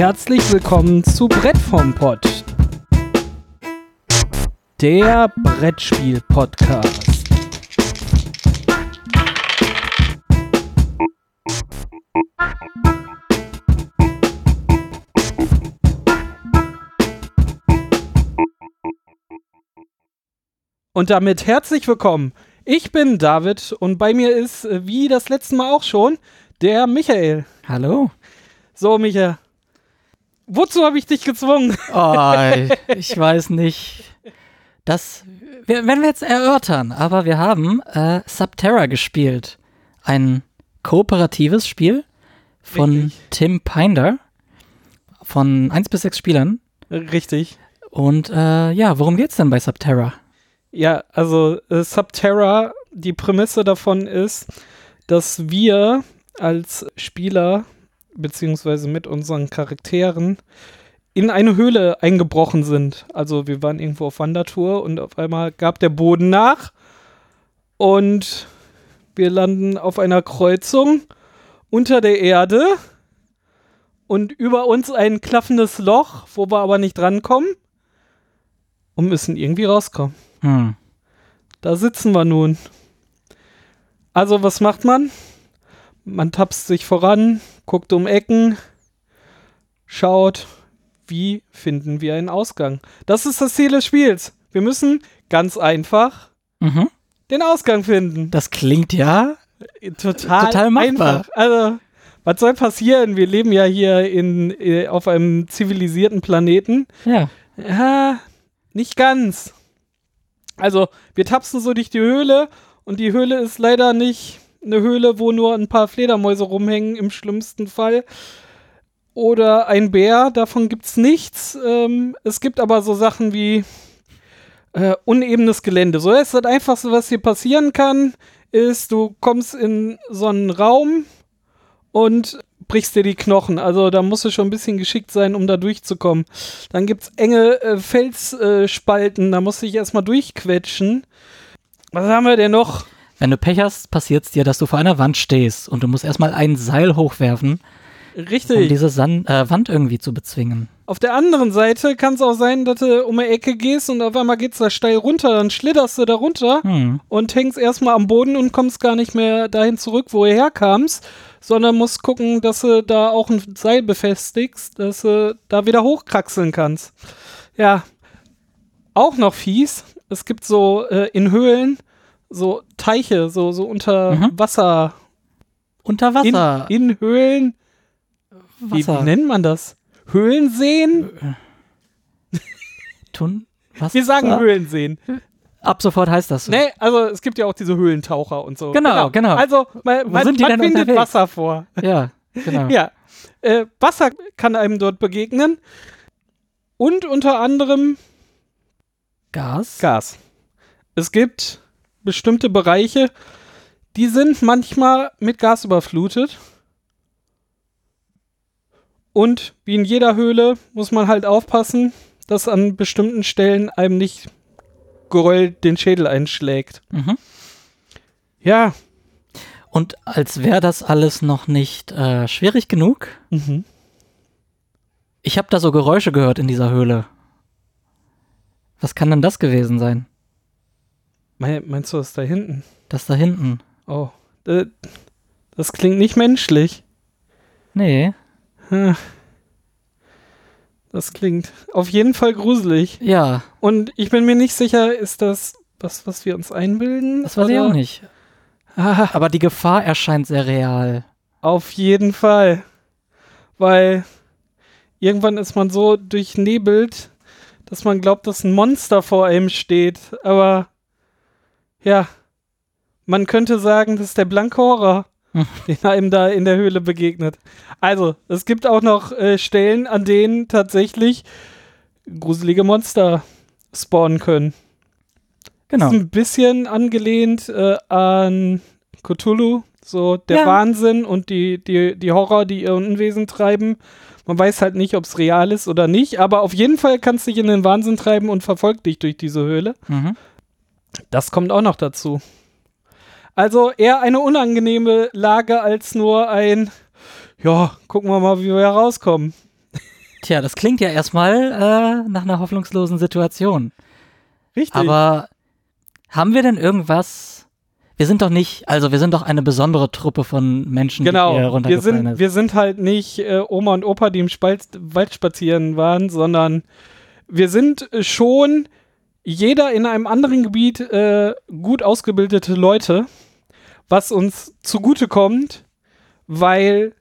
Herzlich willkommen zu Brett vom Pott. Der Brettspiel-Podcast. Und damit herzlich willkommen. Ich bin David und bei mir ist, äh, wie das letzte Mal auch schon, der Michael. Hallo. So, Michael. Wozu habe ich dich gezwungen? Oh, ich weiß nicht. Das werden wir jetzt erörtern, aber wir haben äh, Subterra gespielt. Ein kooperatives Spiel von Richtig. Tim Pinder von 1 bis 6 Spielern. Richtig. Und äh, ja, worum geht's denn bei Subterra? Ja, also äh, Subterra, die Prämisse davon ist, dass wir als Spieler, beziehungsweise mit unseren Charakteren, in eine Höhle eingebrochen sind. Also wir waren irgendwo auf Wandertour und auf einmal gab der Boden nach und wir landen auf einer Kreuzung unter der Erde und über uns ein klaffendes Loch, wo wir aber nicht drankommen und müssen irgendwie rauskommen. Hm. Da sitzen wir nun. Also, was macht man? Man tapst sich voran, guckt um Ecken, schaut, wie finden wir einen Ausgang. Das ist das Ziel des Spiels. Wir müssen ganz einfach Mhm. den Ausgang finden. Das klingt ja. Total, Total machbar. einfach. Also, was soll passieren? Wir leben ja hier in, äh, auf einem zivilisierten Planeten. Ja. Ja, nicht ganz. Also, wir tapsen so durch die Höhle und die Höhle ist leider nicht eine Höhle, wo nur ein paar Fledermäuse rumhängen, im schlimmsten Fall. Oder ein Bär, davon gibt's nichts. Ähm, es gibt aber so Sachen wie äh, unebenes Gelände. So ist das Einfachste, was hier passieren kann, ist, du kommst in so einen Raum und brichst dir die Knochen. Also da musst du schon ein bisschen geschickt sein, um da durchzukommen. Dann gibt es enge äh, Felsspalten, äh, da musst du dich erstmal durchquetschen. Was haben wir denn noch? Wenn du Pech hast, passiert es dir, dass du vor einer Wand stehst und du musst erstmal ein Seil hochwerfen, um Richtig. diese San äh, Wand irgendwie zu bezwingen. Auf der anderen Seite kann es auch sein, dass du um eine Ecke gehst und auf einmal geht's da steil runter, dann schlitterst du da runter Hm. und hängst erstmal am Boden und kommst gar nicht mehr dahin zurück, wo du herkamst, sondern musst gucken, dass du da auch ein Seil befestigst, dass du da wieder hochkraxeln kannst. Ja, auch noch fies. Es gibt so äh, in Höhlen so Teiche, so, so unter Mhm. Wasser. Unter In, Wasser. in Höhlen. Wie, Wasser. wie nennt man das? Höhlenseen? Tun? Was? Wir sagen Höhlenseen. Ab sofort heißt das so. Nee, also es gibt ja auch diese Höhlentaucher und so. Genau, genau. Also man, man, man findet unterwegs? Wasser vor. Ja, genau. Ja. Äh, Wasser kann einem dort begegnen. Und unter anderem Gas? Gas. Es gibt bestimmte Bereiche, die sind manchmal mit Gas überflutet. Und wie in jeder Höhle muss man halt aufpassen, dass an bestimmten Stellen einem nicht Geröll den Schädel einschlägt. Mhm. Ja. Und als wäre das alles noch nicht äh, schwierig genug, Mhm. ich habe da so Geräusche gehört in dieser Höhle. Was kann denn das gewesen sein? Mein, meinst du das da hinten? Das da hinten? Oh. äh, Das klingt nicht menschlich. Nee. Hm. Das klingt auf jeden Fall gruselig. Ja, Und ich bin mir nicht sicher, ist das was, was wir uns einbilden? das weiß ich Oder- auch nicht. Ah, Aber die Gefahr erscheint sehr real. auf jeden Fall. Weil irgendwann ist man so durchnebelt, dass man glaubt, dass ein Monster vor einem steht. Aber ja, man könnte sagen, das ist der blanke Horror, den einem da in der Höhle begegnet. Also, es gibt auch noch äh, Stellen, an denen tatsächlich gruselige Monster spawnen können. Genau. Ist ein bisschen angelehnt äh, an Cthulhu, so der Ja. Wahnsinn und die, die, die Horror, die ihr Unwesen treiben. Man weiß halt nicht, ob es real ist oder nicht, aber auf jeden Fall kannst du dich in den Wahnsinn treiben und verfolgt dich durch diese Höhle. Mhm. Das kommt auch noch dazu. Also eher eine unangenehme Lage als nur ein, ja, gucken wir mal, wie wir herauskommen. Tja, das klingt ja erstmal äh, nach einer hoffnungslosen Situation. Richtig. Aber haben wir denn irgendwas? Wir sind doch nicht, also wir sind doch eine besondere Truppe von Menschen, die hier genau. Wir runtergefallen sind, ist. wir sind halt nicht äh, Oma und Opa, die im Spalt, Wald spazieren waren, sondern wir sind schon jeder in einem anderen Gebiet äh, gut ausgebildete Leute, was uns zugutekommt, weil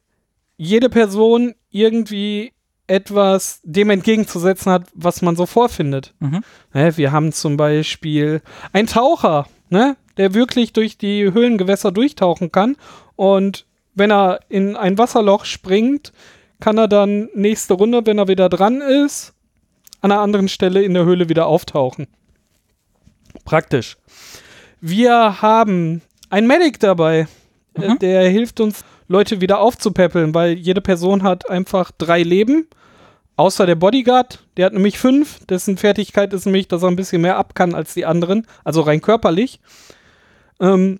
jede Person irgendwie etwas dem entgegenzusetzen hat, was man so vorfindet. Mhm. Ne, wir haben zum Beispiel einen Taucher, ne, der wirklich durch die Höhlengewässer durchtauchen kann. Und wenn er in ein Wasserloch springt, kann er dann nächste Runde, wenn er wieder dran ist, an einer anderen Stelle in der Höhle wieder auftauchen. Praktisch. Wir haben einen Medic dabei, äh, Mhm. der hilft uns, Leute wieder aufzupäppeln, weil jede Person hat einfach drei Leben. Außer der Bodyguard, der hat nämlich fünf. Dessen Fertigkeit ist nämlich, dass er ein bisschen mehr ab kann als die anderen, also rein körperlich. Ähm,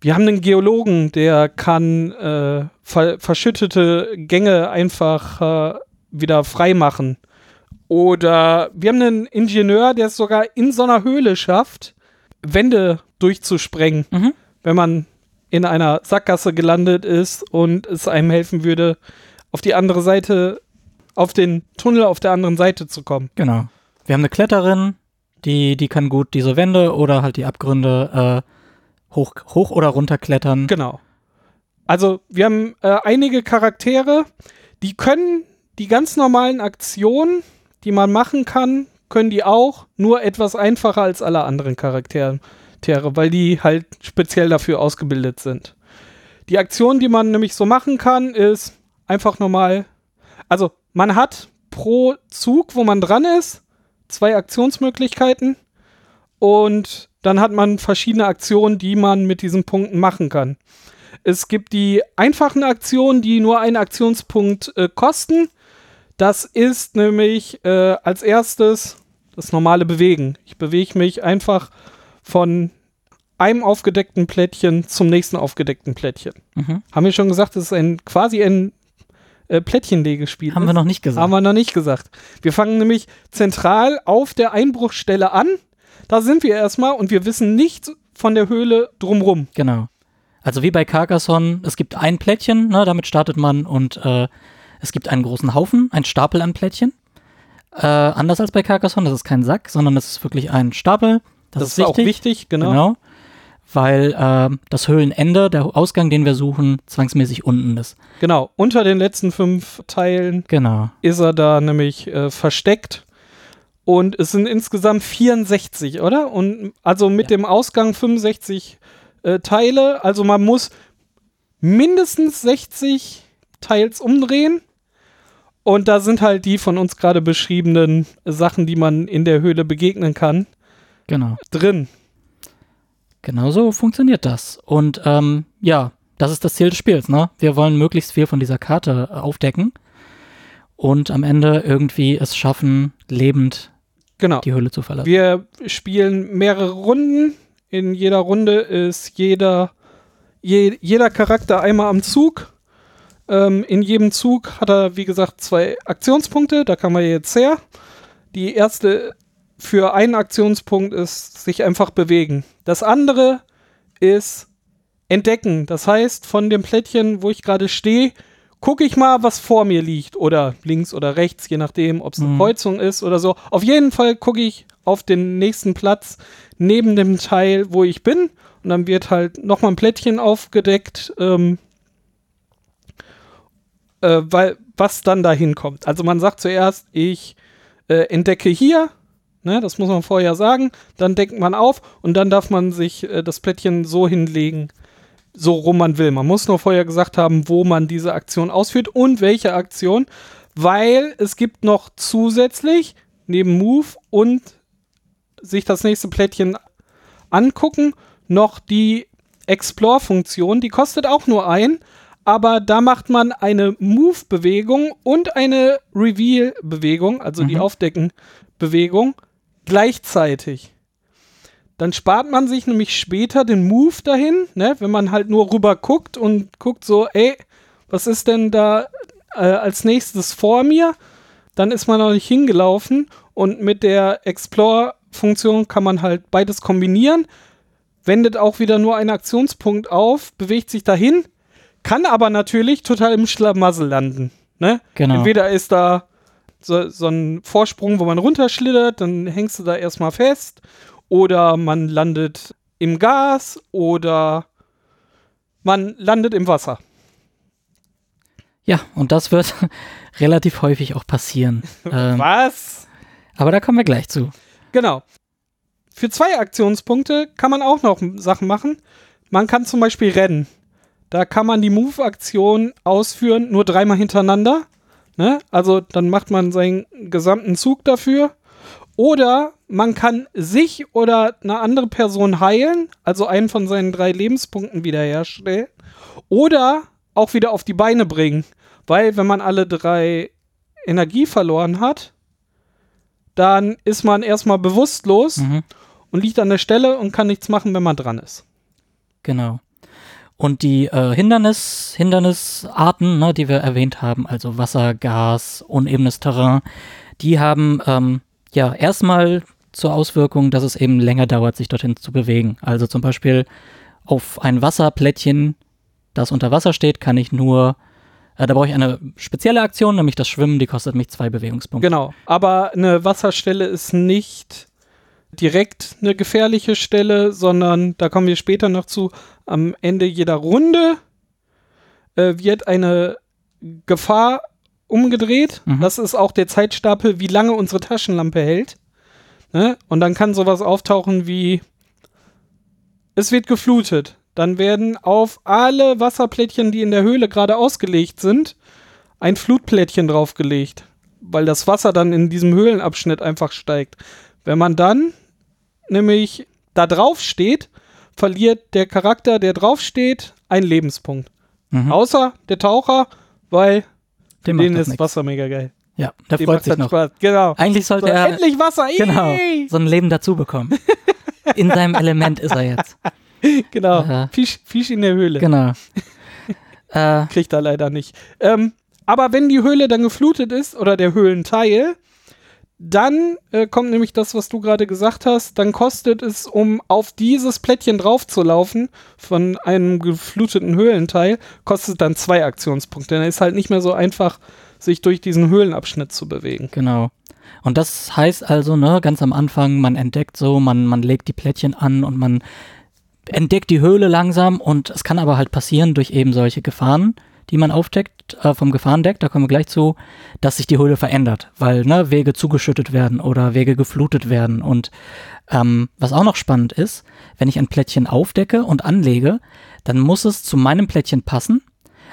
wir haben einen Geologen, der kann äh, ver verschüttete Gänge einfach äh, wieder frei machen. Oder wir haben einen Ingenieur, der es sogar in so einer Höhle schafft, Wände durchzusprengen, Mhm. wenn man in einer Sackgasse gelandet ist und es einem helfen würde, auf die andere Seite, auf den Tunnel auf der anderen Seite zu kommen. Genau. Wir haben eine Kletterin, die, die kann gut diese Wände oder halt die Abgründe äh, hoch, hoch oder runter klettern. Genau. Also wir haben äh, einige Charaktere, die können die ganz normalen Aktionen, die man machen kann, können die auch, nur etwas einfacher als alle anderen Charaktere, weil die halt speziell dafür ausgebildet sind. Die Aktion, die man nämlich so machen kann, ist einfach normal. Also man hat pro Zug, wo man dran ist, zwei Aktionsmöglichkeiten und dann hat man verschiedene Aktionen, die man mit diesen Punkten machen kann. Es gibt die einfachen Aktionen, die nur einen Aktionspunkt äh, kosten. Das ist nämlich äh, als erstes das normale Bewegen. Ich bewege mich einfach von einem aufgedeckten Plättchen zum nächsten aufgedeckten Plättchen. Mhm. Haben wir schon gesagt, das ist ein quasi ein äh, Plättchenlegespiel. Haben ist? wir noch nicht gesagt. Haben wir noch nicht gesagt. Wir fangen nämlich zentral auf der Einbruchstelle an. Da sind wir erstmal und wir wissen nichts von der Höhle drumrum. Genau. Also wie bei Carcassonne, es gibt ein Plättchen, ne, damit startet man und äh, es gibt einen großen Haufen, einen Stapel an Plättchen. Äh, anders als bei Carcassonne, das ist kein Sack, sondern das ist wirklich ein Stapel. Das, Das, ist auch wichtig, genau. Genau. Weil äh, das Höhlenende, der Ausgang, den wir suchen, zwangsmäßig unten ist. Genau. Unter den letzten fünf Teilen Genau. ist er da nämlich äh, versteckt. Und es sind insgesamt 64, oder? Und also mit Ja. dem Ausgang 65 äh, Teile. Also man muss mindestens 60 Teils umdrehen. Und da sind halt die von uns gerade beschriebenen Sachen, die man in der Höhle begegnen kann, Genau. drin. Genau so funktioniert das. Und ähm, ja, das ist das Ziel des Spiels, ne? Wir wollen möglichst viel von dieser Karte äh, aufdecken und am Ende irgendwie es schaffen, lebend Genau. die Höhle zu verlassen. Wir spielen mehrere Runden. In jeder Runde ist jeder, je, jeder Charakter einmal am Zug. Ähm, in jedem Zug hat er, wie gesagt, zwei Aktionspunkte. Da kann man jetzt her. Die erste für einen Aktionspunkt ist sich einfach bewegen. Das andere ist entdecken. Das heißt, von dem Plättchen, wo ich gerade stehe, gucke ich mal, was vor mir liegt. Oder links oder rechts, je nachdem, ob es eine Mhm. Kreuzung ist oder so. Auf jeden Fall gucke ich auf den nächsten Platz neben dem Teil, wo ich bin. Und dann wird halt nochmal ein Plättchen aufgedeckt, ähm, äh, weil, was dann dahin kommt. Also man sagt zuerst, ich äh, entdecke hier, ne, das muss man vorher sagen, dann deckt man auf und dann darf man sich äh, das Plättchen so hinlegen, so rum man will. Man muss nur vorher gesagt haben, wo man diese Aktion ausführt und welche Aktion, weil es gibt noch zusätzlich neben Move und sich das nächste Plättchen angucken, noch die Explore-Funktion, die kostet auch nur ein, aber da macht man eine Move-Bewegung und eine Reveal-Bewegung, also die Mhm. Aufdecken-Bewegung, gleichzeitig. Dann spart man sich nämlich später den Move dahin, ne, wenn man halt nur rüber guckt und guckt so, ey, was ist denn da äh, als nächstes vor mir? dann ist man noch nicht hingelaufen und mit der Explore-Funktion kann man halt beides kombinieren, wendet auch wieder nur einen Aktionspunkt auf, bewegt sich dahin, kann aber natürlich total im Schlamassel landen. Ne? Genau. Entweder ist da so, so ein Vorsprung, wo man runterschlittert, dann hängst du da erstmal fest, oder man landet im Gas, oder man landet im Wasser. Ja, und das wird relativ häufig auch passieren. ähm, Was? aber da kommen wir gleich zu. Genau. Für zwei Aktionspunkte kann man auch noch Sachen machen. Man kann zum Beispiel rennen. Da kann man die Move-Aktion ausführen, nur dreimal hintereinander. Ne? Also dann macht man seinen gesamten Zug dafür. Oder man kann sich oder eine andere Person heilen, also einen von seinen drei Lebenspunkten wiederherstellen. Oder auch wieder auf die Beine bringen. Weil wenn man alle drei Energie verloren hat, dann ist man erstmal bewusstlos Mhm. und liegt an der Stelle und kann nichts machen, wenn man dran ist. Genau. Und die äh, Hindernis, Hindernisarten, ne, die wir erwähnt haben, also Wasser, Gas, unebenes Terrain, die haben ähm, ja erstmal zur Auswirkung, dass es eben länger dauert, sich dorthin zu bewegen. Also zum Beispiel auf ein Wasserplättchen, das unter Wasser steht, kann ich nur, äh, da brauche ich eine spezielle Aktion, nämlich das Schwimmen, die kostet mich zwei Bewegungspunkte. Genau. Aber eine Wasserstelle ist nicht direkt eine gefährliche Stelle, sondern da kommen wir später noch zu. Am Ende jeder Runde äh, wird eine Gefahr umgedreht. Mhm. Das ist auch der Zeitstapel, wie lange unsere Taschenlampe hält. Ne? Und dann kann sowas auftauchen wie es wird geflutet. Dann werden auf alle Wasserplättchen, die in der Höhle gerade ausgelegt sind, ein Flutplättchen draufgelegt, weil das Wasser dann in diesem Höhlenabschnitt einfach steigt. Wenn man dann nämlich da drauf steht, verliert der Charakter, der drauf steht, einen Lebenspunkt. Mhm. Außer der Taucher, weil Dem denen ist nix. Wasser mega geil. Ja, der Dem freut sich noch. Spaß. Genau. Eigentlich So, sollte er endlich Wasser. genau so ein Leben dazu bekommen. In seinem Element ist er jetzt. Genau. Aha. Fisch, Fisch in der Höhle. Genau. äh, Kriegt er leider nicht. Ähm, aber wenn die Höhle dann geflutet ist oder der Höhlenteil, dann äh, kommt nämlich das, was du gerade gesagt hast. Dann kostet es, um auf dieses Plättchen draufzulaufen von einem gefluteten Höhlenteil, kostet dann zwei Aktionspunkte. Dann ist halt nicht mehr so einfach, sich durch diesen Höhlenabschnitt zu bewegen. Genau. Und das heißt also, ne, ganz am Anfang, man entdeckt so, man, man legt die Plättchen an und man entdeckt die Höhle langsam und es kann aber halt passieren durch eben solche Gefahren, die man aufdeckt, äh, vom Gefahrendeck, da kommen wir gleich zu, dass sich die Höhle verändert, weil ne, Wege zugeschüttet werden oder Wege geflutet werden. Und ähm, was auch noch spannend ist, wenn ich ein Plättchen aufdecke und anlege, dann muss es zu meinem Plättchen passen,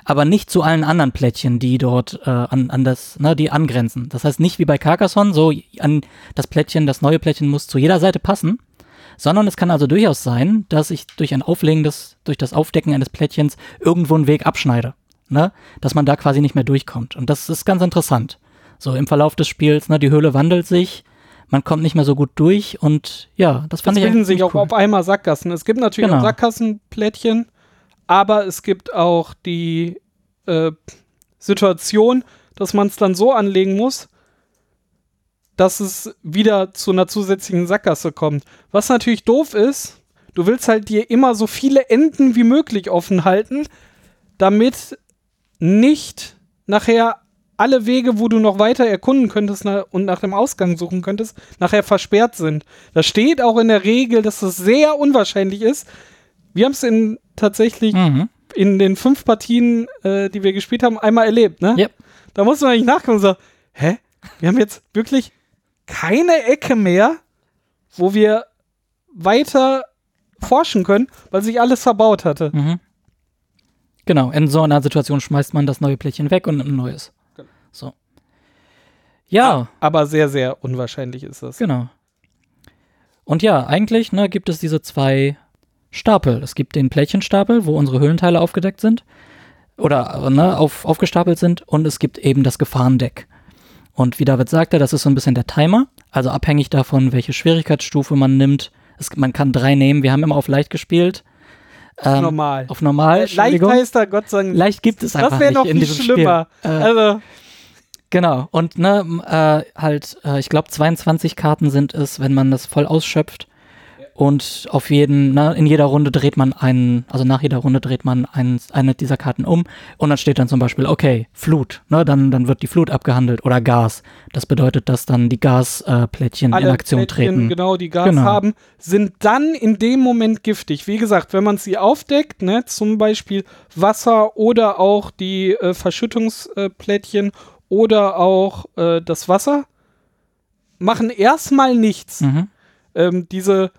aber nicht zu allen anderen Plättchen, die dort äh, an, an das, ne, die angrenzen. Das heißt nicht wie bei Carcassonne, so an das Plättchen, das neue Plättchen muss zu jeder Seite passen, sondern es kann also durchaus sein, dass ich durch ein Auflegen des, durch das Aufdecken eines Plättchens irgendwo einen Weg abschneide, ne, dass man da quasi nicht mehr durchkommt. Und das ist ganz interessant. So im Verlauf des Spiels, ne, die Höhle wandelt sich, man kommt nicht mehr so gut durch und ja, das Es fand ich bilden sich auch cool. auf einmal Sackgassen. Es gibt natürlich Genau. auch Sackgassenplättchen, aber es gibt auch die äh, Situation, dass man es dann so anlegen muss, dass es wieder zu einer zusätzlichen Sackgasse kommt. Was natürlich doof ist, du willst halt dir immer so viele Enden wie möglich offen halten, damit nicht nachher alle Wege, wo du noch weiter erkunden könntest und nach dem Ausgang suchen könntest, nachher versperrt sind. Da steht auch in der Regel, dass es sehr unwahrscheinlich ist. Wir haben es in tatsächlich Mhm. in den fünf Partien, äh, die wir gespielt haben, einmal erlebt, ne? Yep. Da muss man eigentlich nachgucken und sagen, hä? Wir haben jetzt wirklich keine Ecke mehr, wo wir weiter forschen können, weil sich alles verbaut hatte. Mhm. Genau, in so einer Situation schmeißt man das neue Plättchen weg und nimmt ein neues. Genau. So. Ja, Aber sehr, sehr unwahrscheinlich ist das. genau. Und ja, eigentlich ne, gibt es diese zwei Stapel. Es gibt den Plättchenstapel, wo unsere Höhlenteile aufgedeckt sind oder ne, auf, aufgestapelt sind und es gibt eben das Gefahrendeck. Und wie David sagte, das ist so ein bisschen der Timer, also abhängig davon, welche Schwierigkeitsstufe man nimmt. Es, man kann drei nehmen, wir haben immer auf leicht gespielt. Ähm, Normal. Auf normal, Leicht Entschuldigung. heißt da Gott sei Dank. Leicht gibt es einfach das wäre noch viel schlimmer. Äh, Also, Genau. Und ne, äh, halt, äh, ich glaube, 22 Karten sind es, wenn man das voll ausschöpft. Und auf jeden, ne, in jeder Runde dreht man einen, also nach jeder Runde dreht man einen, eine dieser Karten um und dann steht dann zum Beispiel, okay, Flut, ne, dann, dann wird die Flut abgehandelt oder Gas. Das bedeutet, dass dann die Gasplättchen äh, Plättchen in Aktion Plättchen, treten. genau, die Gas Genau. haben, sind dann in dem Moment giftig. Wie gesagt, wenn man sie aufdeckt, ne, zum Beispiel Wasser oder auch die äh, Verschüttungsplättchen oder auch äh, das Wasser, machen erstmal nichts. Mhm. ähm, diese,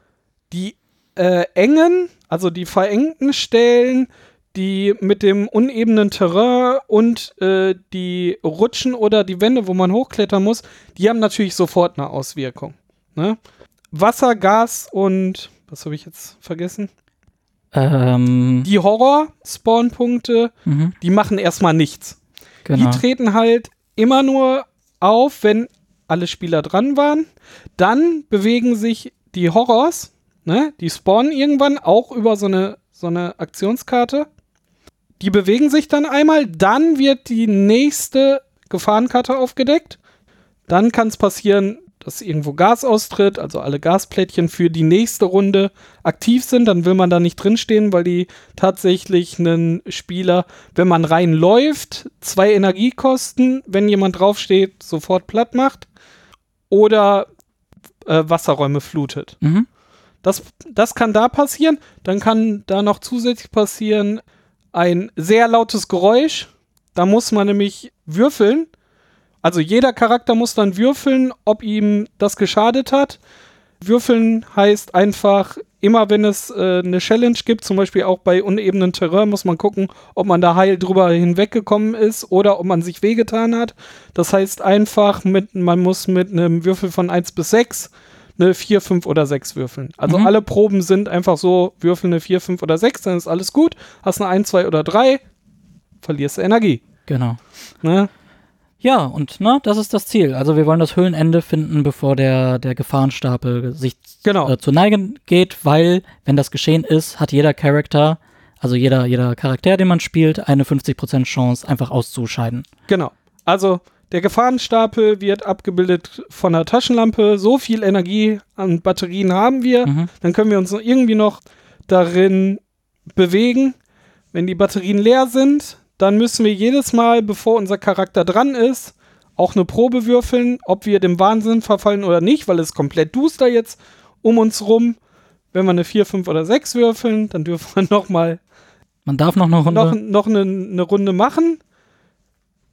die äh, engen, also die verengten Stellen, die mit dem unebenen Terrain und äh, die Rutschen oder die Wände, wo man hochklettern muss, die haben natürlich sofort eine Auswirkung. Ne? Wasser, Gas und was habe ich jetzt vergessen? Ähm, Die Horror-Spawnpunkte, mhm, die machen erstmal nichts. genau. Die treten halt immer nur auf, wenn alle Spieler dran waren. Dann bewegen sich die Horrors, ne? Die spawnen irgendwann auch über so eine, so eine Aktionskarte. Die bewegen sich dann einmal, dann wird die nächste Gefahrenkarte aufgedeckt. Dann kann es passieren, dass irgendwo Gas austritt, also alle Gasplättchen für die nächste Runde aktiv sind. Dann will man da nicht drinstehen, weil die tatsächlich einen Spieler, wenn man reinläuft, zwei Energie kosten, wenn jemand draufsteht, sofort platt macht. Oder äh, Wasserräume flutet. Mhm. Das, das kann da passieren. Dann kann da noch zusätzlich passieren ein sehr lautes Geräusch. Da muss man nämlich würfeln. Also jeder Charakter muss dann würfeln, ob ihm das geschadet hat. Würfeln heißt einfach, immer wenn es äh, eine Challenge gibt, zum Beispiel auch bei unebenen Terrain, muss man gucken, ob man da heil drüber hinweggekommen ist oder ob man sich wehgetan hat. Das heißt einfach, mit, man muss mit einem Würfel von 1 bis 6 eine 4, 5 oder 6 würfeln. Also Mhm. alle Proben sind einfach so, würfel eine 4, 5 oder 6, dann ist alles gut. Hast eine 1, 2 oder 3, verlierst du Energie. Genau. Ne? Ja, und ne, das ist das Ziel. Also wir wollen das Höhlenende finden, bevor der, der Gefahrenstapel sich Genau. äh, zu neigen geht, weil, wenn das geschehen ist, hat jeder Charakter, also jeder, jeder Charakter, den man spielt, eine 50% Chance, einfach auszuscheiden. Genau. Also der Gefahrenstapel wird abgebildet von einer Taschenlampe. So viel Energie an Batterien haben wir. Mhm. Dann können wir uns noch irgendwie noch darin bewegen. Wenn die Batterien leer sind, dann müssen wir jedes Mal, bevor unser Charakter dran ist, auch eine Probe würfeln, ob wir dem Wahnsinn verfallen oder nicht, weil es komplett duster jetzt um uns rum. Wenn wir eine 4, 5 oder 6 würfeln, dann dürfen wir nochmal Man darf noch eine Runde. noch, noch eine, eine Runde machen.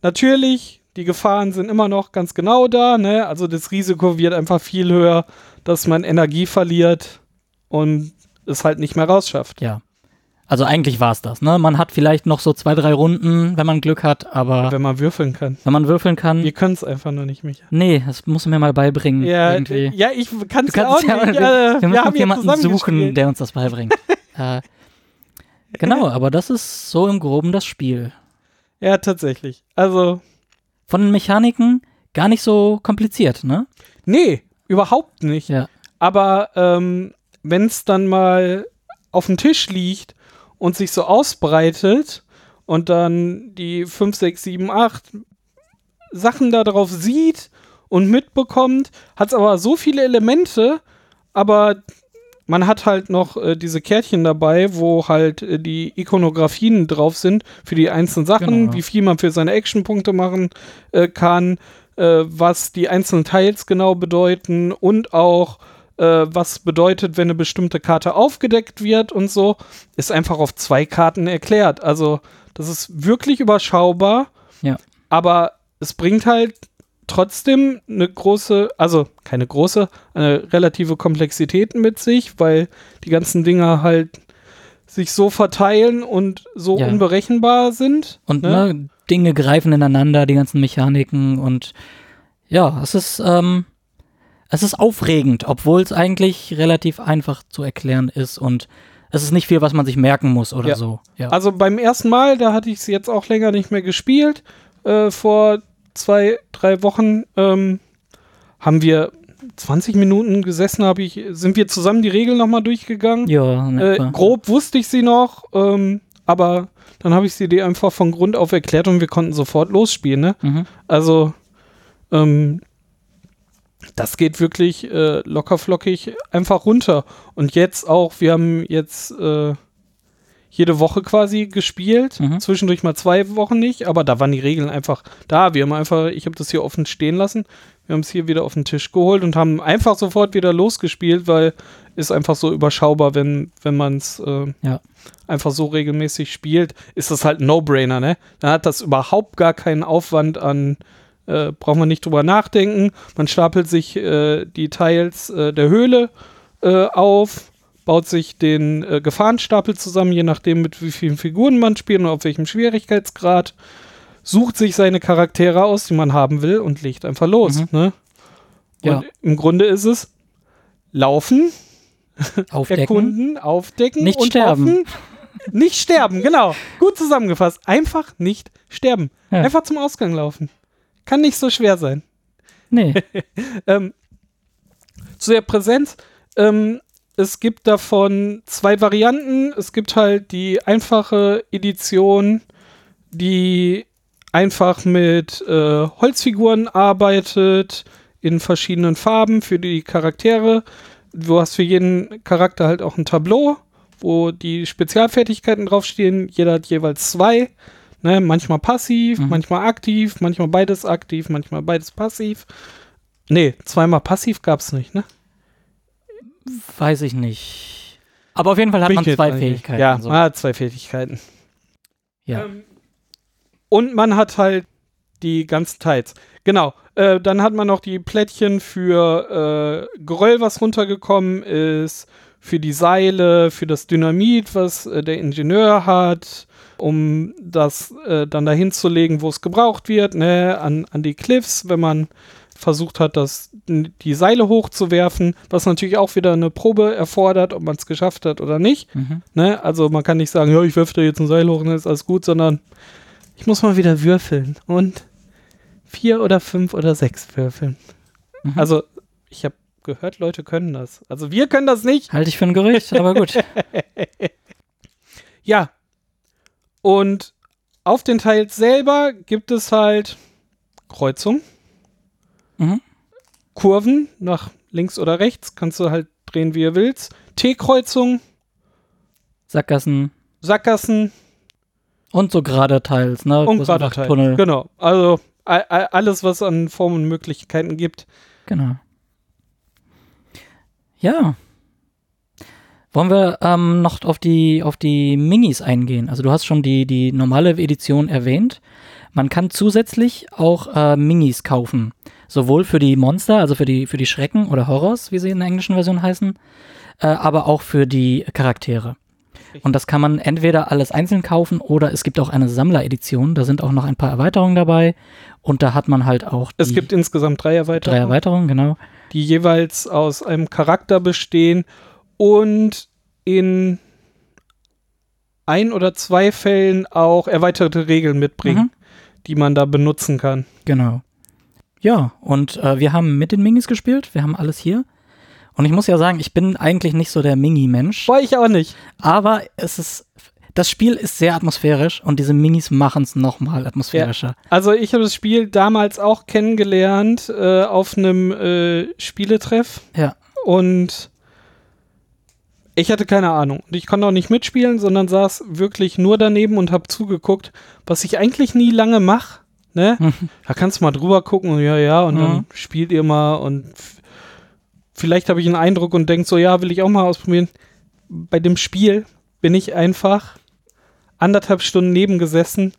Natürlich, die Gefahren sind immer noch ganz genau da. Ne? Also das Risiko wird einfach viel höher, dass man Energie verliert und es halt nicht mehr rausschafft. ja. Also eigentlich war es das, ne? Man hat vielleicht noch so zwei, drei Runden, wenn man Glück hat, aber Wenn man würfeln kann. wenn man würfeln kann. Wir können es einfach nur nicht, Micha. Nee, das musst du mir mal beibringen. Ja, irgendwie. ja ich kann es ja auch nicht. ja, wir, wir müssen ja jemanden suchen, der uns das beibringt. äh, genau, aber das ist so im Groben das Spiel. Ja, tatsächlich. Also, Von den Mechaniken gar nicht so kompliziert, ne? nee, überhaupt nicht. Ja. Aber ähm, wenn es dann mal auf dem Tisch liegt und sich so ausbreitet und dann die 5, 6, 7, 8 Sachen da drauf sieht und mitbekommt, hat es aber so viele Elemente, aber man hat halt noch äh, diese Kärtchen dabei, wo halt äh, die Ikonografien drauf sind für die einzelnen Sachen, Genau. wie viel man für seine Actionpunkte machen äh, kann, äh, was die einzelnen Teils genau bedeuten und auch äh, was bedeutet, wenn eine bestimmte Karte aufgedeckt wird und so, ist einfach auf zwei Karten erklärt. Also das ist wirklich überschaubar, Ja. aber es bringt halt trotzdem eine große, also keine große, eine relative Komplexität mit sich, weil die ganzen Dinger halt sich so verteilen und so Ja. unberechenbar sind. Und ne? ne, Dinge greifen ineinander, die ganzen Mechaniken und ja, es ist, ähm, es ist aufregend, obwohl es eigentlich relativ einfach zu erklären ist und es ist nicht viel, was man sich merken muss oder Ja. so. Ja. Also beim ersten Mal, da hatte ich es jetzt auch länger nicht mehr gespielt. Äh, vor zwei, drei Wochen ähm, haben wir 20 Minuten gesessen, hab ich, sind wir zusammen die Regeln nochmal durchgegangen. ja, Äh, grob wusste ich sie noch, ähm, aber dann habe ich sie dir einfach von Grund auf erklärt und wir konnten sofort losspielen. Ne? Mhm. Also Ähm, das geht wirklich äh, lockerflockig einfach runter. Und jetzt auch, wir haben jetzt äh, jede Woche quasi gespielt. Mhm. Zwischendurch mal zwei Wochen nicht, aber da waren die Regeln einfach da. Wir haben einfach, ich habe das hier offen stehen lassen. Wir haben es hier wieder auf den Tisch geholt und haben einfach sofort wieder losgespielt, weil ist einfach so überschaubar, wenn, wenn man es äh, Ja. einfach so regelmäßig spielt, ist das halt ein No-Brainer, ne? Dann hat das überhaupt gar keinen Aufwand an, äh, braucht man nicht drüber nachdenken. Man stapelt sich äh, die Teils äh, der Höhle äh, auf, baut sich den äh, Gefahrenstapel zusammen, je nachdem, mit wie vielen Figuren man spielt und auf welchem Schwierigkeitsgrad. Sucht sich seine Charaktere aus, die man haben will und legt einfach los. Mhm. Ne? Ja. Und im Grunde ist es laufen, Aufdecken. erkunden, aufdecken Nicht und sterben. hoffen. Nicht sterben, genau. Gut zusammengefasst. Einfach nicht sterben. Ja. Einfach zum Ausgang laufen. Kann nicht so schwer sein. Nee. Ähm, zu der Präsenz. Ähm, es gibt davon zwei Varianten. Es gibt halt die einfache Edition, die einfach mit äh, Holzfiguren arbeitet, in verschiedenen Farben für die Charaktere. Du hast für jeden Charakter halt auch ein Tableau, wo die Spezialfertigkeiten draufstehen. Jeder hat jeweils zwei. Ne, manchmal passiv, Mhm. manchmal aktiv, manchmal beides aktiv, manchmal beides passiv. Nee, zweimal passiv gab's nicht, ne? Weiß ich nicht. Aber auf jeden Fall hat Bin man zwei Fähigkeiten. Ja, so. man hat zwei Fähigkeiten. ja. Ähm, und man hat halt die ganzen Teils. Genau. Äh, dann hat man noch die Plättchen für äh, Geröll, was runtergekommen ist, für die Seile, für das Dynamit, was äh, der Ingenieur hat, um das äh, dann dahin zu legen, wo es gebraucht wird, ne, an, an die Cliffs, wenn man versucht hat, das, die Seile hochzuwerfen, was natürlich auch wieder eine Probe erfordert, ob man es geschafft hat oder nicht. Mhm. Ne? Also man kann nicht sagen, ja, ich werfe da jetzt ein Seil hoch und dann ist alles gut, sondern ich muss mal wieder würfeln und vier oder fünf oder sechs würfeln. Mhm. Also ich habe gehört, Leute können das. Also wir können das nicht. Halte ich für ein Gerücht, aber gut. Ja. Und auf den Teils selber gibt es halt Kreuzung, Mhm. Kurven nach links oder rechts, kannst du halt drehen, wie ihr willst. T-Kreuzung, Sackgassen Sackgassen, und so gerade Teils, ne? Und gerade. Tunnel. Genau. Also alles, was an Formen und Möglichkeiten gibt. Genau. Ja. Wollen wir ähm, noch auf die, auf die Minis eingehen? Also du hast schon die, die normale Edition erwähnt. Man kann zusätzlich auch äh, Minis kaufen. Sowohl für die Monster, also für die, für die Schrecken oder Horrors, wie sie in der englischen Version heißen, äh, aber auch für die Charaktere. Und das kann man entweder alles einzeln kaufen oder es gibt auch eine Sammleredition. Da sind auch noch ein paar Erweiterungen dabei. Und da hat man halt auch die Es gibt insgesamt drei drei Erweiterungen, Erweiterungen, genau. die jeweils aus einem Charakter bestehen und in ein oder zwei Fällen auch erweiterte Regeln mitbringen, Mhm. die man da benutzen kann. Genau. Ja, und äh, wir haben mit den Minis gespielt. Wir haben alles hier. Und ich muss ja sagen, ich bin eigentlich nicht so der Mini-Mensch. War ich auch nicht. Aber es ist. Das Spiel ist sehr atmosphärisch und diese Minis machen es nochmal atmosphärischer. Also ich habe das Spiel damals auch kennengelernt äh, auf einem äh, Spieletreff Ja. und ich hatte keine Ahnung. Und ich konnte auch nicht mitspielen, sondern saß wirklich nur daneben und habe zugeguckt, was ich eigentlich nie lange mache. Ne? Da kannst du mal drüber gucken und ja, ja, und dann Mhm. spielt ihr mal und vielleicht habe ich einen Eindruck und denkt so, ja, will ich auch mal ausprobieren. Bei dem Spiel bin ich einfach anderthalb Stunden nebengesessen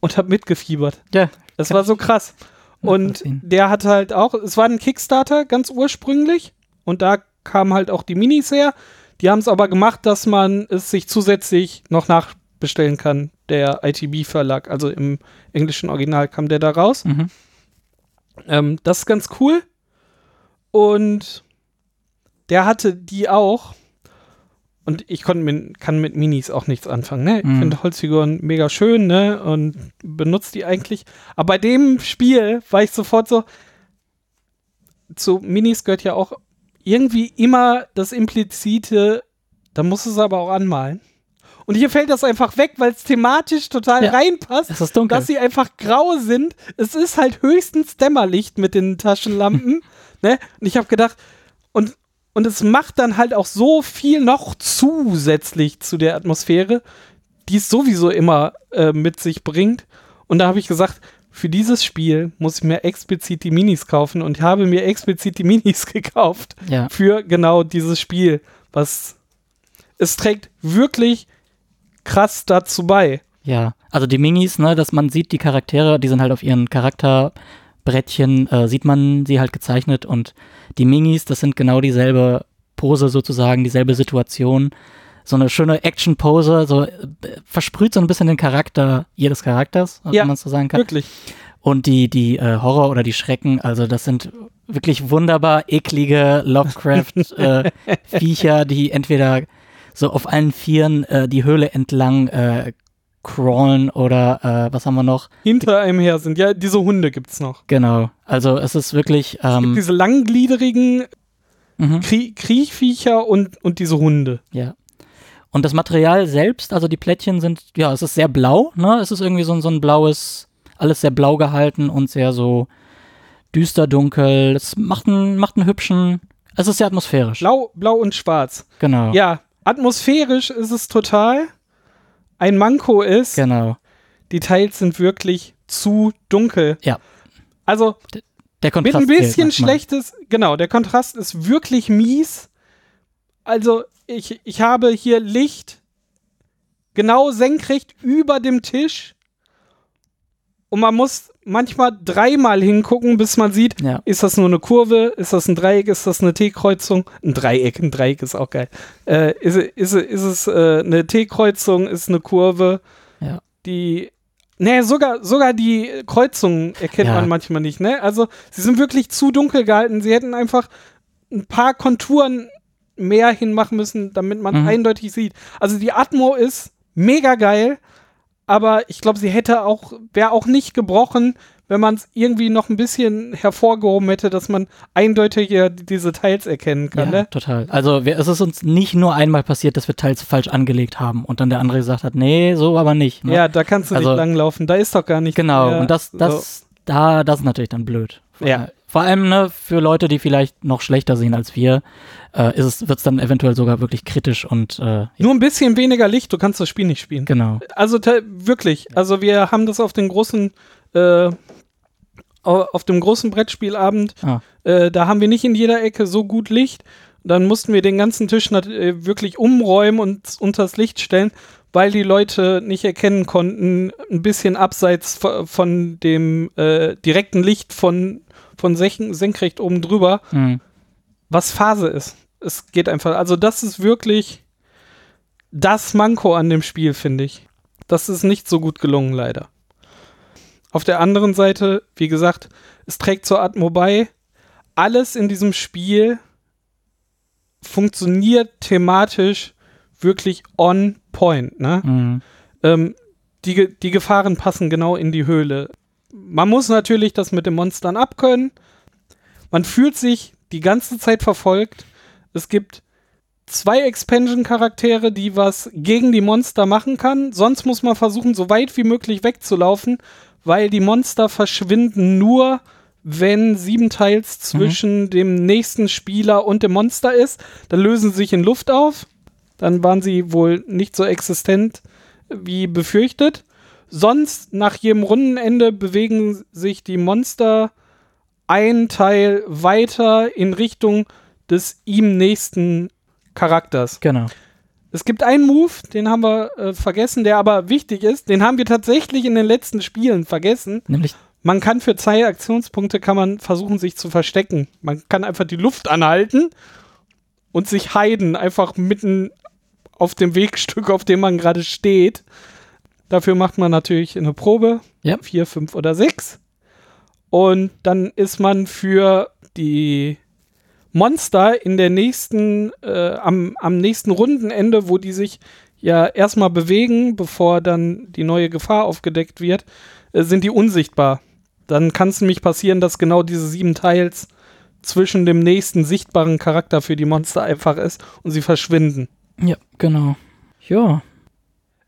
und habe mitgefiebert. Ja. Das war so krass. Und der hat halt auch, es war ein Kickstarter ganz ursprünglich und da kamen halt auch die Minis her. Die haben es aber gemacht, dass man es sich zusätzlich noch nachbestellen kann. Der ITB-Verlag, also im englischen Original kam der da raus. Mhm. Ähm, das ist ganz cool. Und der hatte die auch. Und ich konnte mit, kann mit Minis auch nichts anfangen. Ne? Ich Mhm. finde Holzfiguren mega schön ne? und benutze die eigentlich. Aber bei dem Spiel war ich sofort so, zu Minis gehört ja auch irgendwie immer das implizite, da musst du es aber auch anmalen. Und hier fällt das einfach weg, weil es thematisch total Ja. reinpasst, Es dass sie einfach grau sind. Es ist halt höchstens Dämmerlicht mit den Taschenlampen. ne? Und ich habe gedacht, und, und es macht dann halt auch so viel noch zusätzlich zu der Atmosphäre, die es sowieso immer äh, mit sich bringt. Und da habe ich gesagt, für dieses Spiel muss ich mir explizit die Minis kaufen und ich habe mir explizit die Minis gekauft Ja. für genau dieses Spiel, was es trägt wirklich krass dazu bei. Ja, also die Minis, ne, dass man sieht, die Charaktere, die sind halt auf ihren Charakterbrettchen, äh, sieht man sie halt gezeichnet und die Minis, das sind genau dieselbe Pose sozusagen, dieselbe Situation. So eine schöne Action-Pose, so äh, versprüht so ein bisschen den Charakter jedes Charakters, Ja, wenn man so sagen kann. Wirklich. Und die, die äh, Horror oder die Schrecken, also das sind wirklich wunderbar eklige Lovecraft-Viecher, die entweder so auf allen Vieren äh, die Höhle entlang äh, crawlen oder äh, was haben wir noch? Hinter einem her sind. Ja, diese Hunde gibt's noch. Genau. Also es ist wirklich, ähm, Diese langgliedrigen mhm, Krie Kriechviecher und, und diese Hunde. ja. Und das Material selbst, also die Plättchen sind, ja, es ist sehr blau, ne? Es ist irgendwie so, ein- so ein blaues, alles sehr blau gehalten und sehr so düster dunkel. Es macht einen, macht einen hübschen, es ist sehr atmosphärisch. Blau, blau und schwarz. Genau. Ja, atmosphärisch ist es total. Ein Manko ist, Genau. die Teils sind wirklich zu dunkel. Ja. Also Der mit Kontrast ein fehlt bisschen schlechtes, genau, der Kontrast ist wirklich mies. Also ich, ich habe hier Licht genau senkrecht über dem Tisch und man muss manchmal dreimal hingucken, bis man sieht, Ja. ist das nur eine Kurve, ist das ein Dreieck, ist das eine T-Kreuzung? Ein Dreieck, ein Dreieck ist auch geil. Äh, ist, ist, ist es äh, eine T-Kreuzung, ist eine Kurve? Ja. Die, nee, sogar, sogar die Kreuzungen erkennt Ja. man manchmal nicht, ne? Also, sie sind wirklich zu dunkel gehalten. Sie hätten einfach ein paar Konturen mehr hinmachen müssen, damit man Mhm. eindeutig sieht. Also, die Atmo ist mega geil, aber ich glaube, sie hätte auch, wäre auch nicht gebrochen, wenn man es irgendwie noch ein bisschen hervorgehoben hätte, dass man eindeutiger diese Teils erkennen kann. Ja, Ne? total. Also wir, es ist uns nicht nur einmal passiert, dass wir teils falsch angelegt haben und dann der andere gesagt hat, nee, so aber nicht. Ne? Ja, da kannst du Also- nicht langlaufen. Da ist doch gar nicht. Genau, mehr und das, so. das, da, das ist natürlich dann blöd. Ja. Vor allem ne, für Leute, die vielleicht noch schlechter sehen als wir, äh, ist es, wird es dann eventuell sogar wirklich kritisch und äh, Nur ein bisschen weniger Licht, du kannst das Spiel nicht spielen. genau. Also wirklich, also wir haben das auf den großen, äh, au- auf dem großen Brettspielabend, Ah. äh, da haben wir nicht in jeder Ecke so gut Licht. Dann mussten wir den ganzen Tisch äh, wirklich umräumen und unters Licht stellen, weil die Leute nicht erkennen konnten, ein bisschen abseits von dem äh, direkten Licht von, von senkrecht oben drüber, Mhm. was Phase ist. Es geht einfach, also das ist wirklich das Manko an dem Spiel, finde ich. Das ist nicht so gut gelungen, leider. Auf der anderen Seite, wie gesagt, es trägt zur Atmo bei. Alles in diesem Spiel funktioniert thematisch wirklich on point. Ne? Mhm. ähm, die, die Gefahren passen genau in die Höhle. Man muss natürlich das mit den Monstern abkönnen. Man fühlt sich die ganze Zeit verfolgt. Es gibt zwei Expansion-Charaktere, die was gegen die Monster machen kann. Sonst muss man versuchen, so weit wie möglich wegzulaufen, weil die Monster verschwinden nur, wenn sieben Teils zwischen dem nächsten Spieler und dem Monster ist. Dann lösen sie sich in Luft auf. Dann waren sie wohl nicht so existent wie befürchtet. Sonst, nach jedem Rundenende, bewegen sich die Monster ein Teil weiter in Richtung des ihm nächsten Charakters. Genau. Es gibt einen Move, den haben wir äh, vergessen, der aber wichtig ist. Den haben wir tatsächlich in den letzten Spielen vergessen. Nämlich, Man kann für zwei Aktionspunkte kann man versuchen, sich zu verstecken. Man kann einfach die Luft anhalten und sich heiden, einfach mitten auf dem Wegstück, auf dem man gerade steht. Dafür macht man natürlich eine Probe. Ja. Vier, fünf oder sechs. Und dann ist man für die Monster in der nächsten, äh, am, am nächsten Rundenende, wo die sich ja erstmal bewegen, bevor dann die neue Gefahr aufgedeckt wird, äh, sind die unsichtbar. Dann kann es nämlich passieren, dass genau diese sieben Teils zwischen dem nächsten sichtbaren Charakter für die Monster einfach ist und sie verschwinden. Ja, genau. Ja.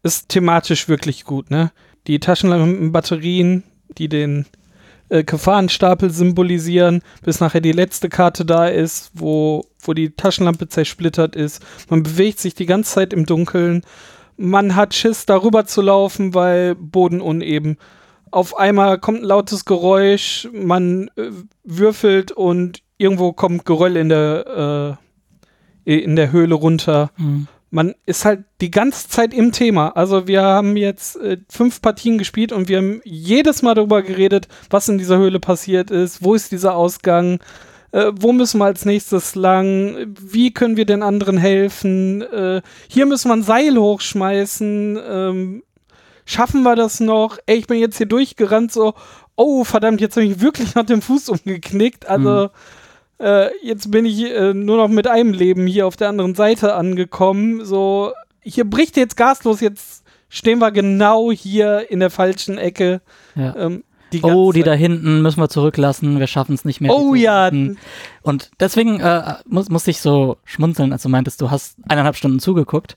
ist thematisch wirklich gut, ne? Die Taschenlampenbatterien, die den äh, Gefahrenstapel symbolisieren, bis nachher die letzte Karte da ist, wo, wo die Taschenlampe zersplittert ist. Man bewegt sich die ganze Zeit im Dunkeln. Man hat Schiss, darüber zu laufen, weil Boden uneben. Auf einmal kommt ein lautes Geräusch, man äh, würfelt und irgendwo kommt Geröll in der, äh, in der Höhle runter. Mhm. Man ist halt die ganze Zeit im Thema. Also wir haben jetzt äh, fünf Partien gespielt und wir haben jedes Mal darüber geredet, was in dieser Höhle passiert ist, wo ist dieser Ausgang, äh, wo müssen wir als nächstes lang, wie können wir den anderen helfen, äh, hier müssen wir ein Seil hochschmeißen, ähm, schaffen wir das noch? Ey, ich bin jetzt hier durchgerannt, so, oh verdammt, jetzt habe ich wirklich nach dem Fuß umgeknickt. Also äh, jetzt bin ich äh, nur noch mit einem Leben hier auf der anderen Seite angekommen. So, hier bricht jetzt Gas los, jetzt stehen wir genau hier in der falschen Ecke. Ja. Ähm, die oh, die da hinten müssen wir zurücklassen, wir schaffen es nicht mehr. Oh ja. hinten. Und deswegen äh, muss, musste ich so schmunzeln, als du meintest, du hast eineinhalb Stunden zugeguckt,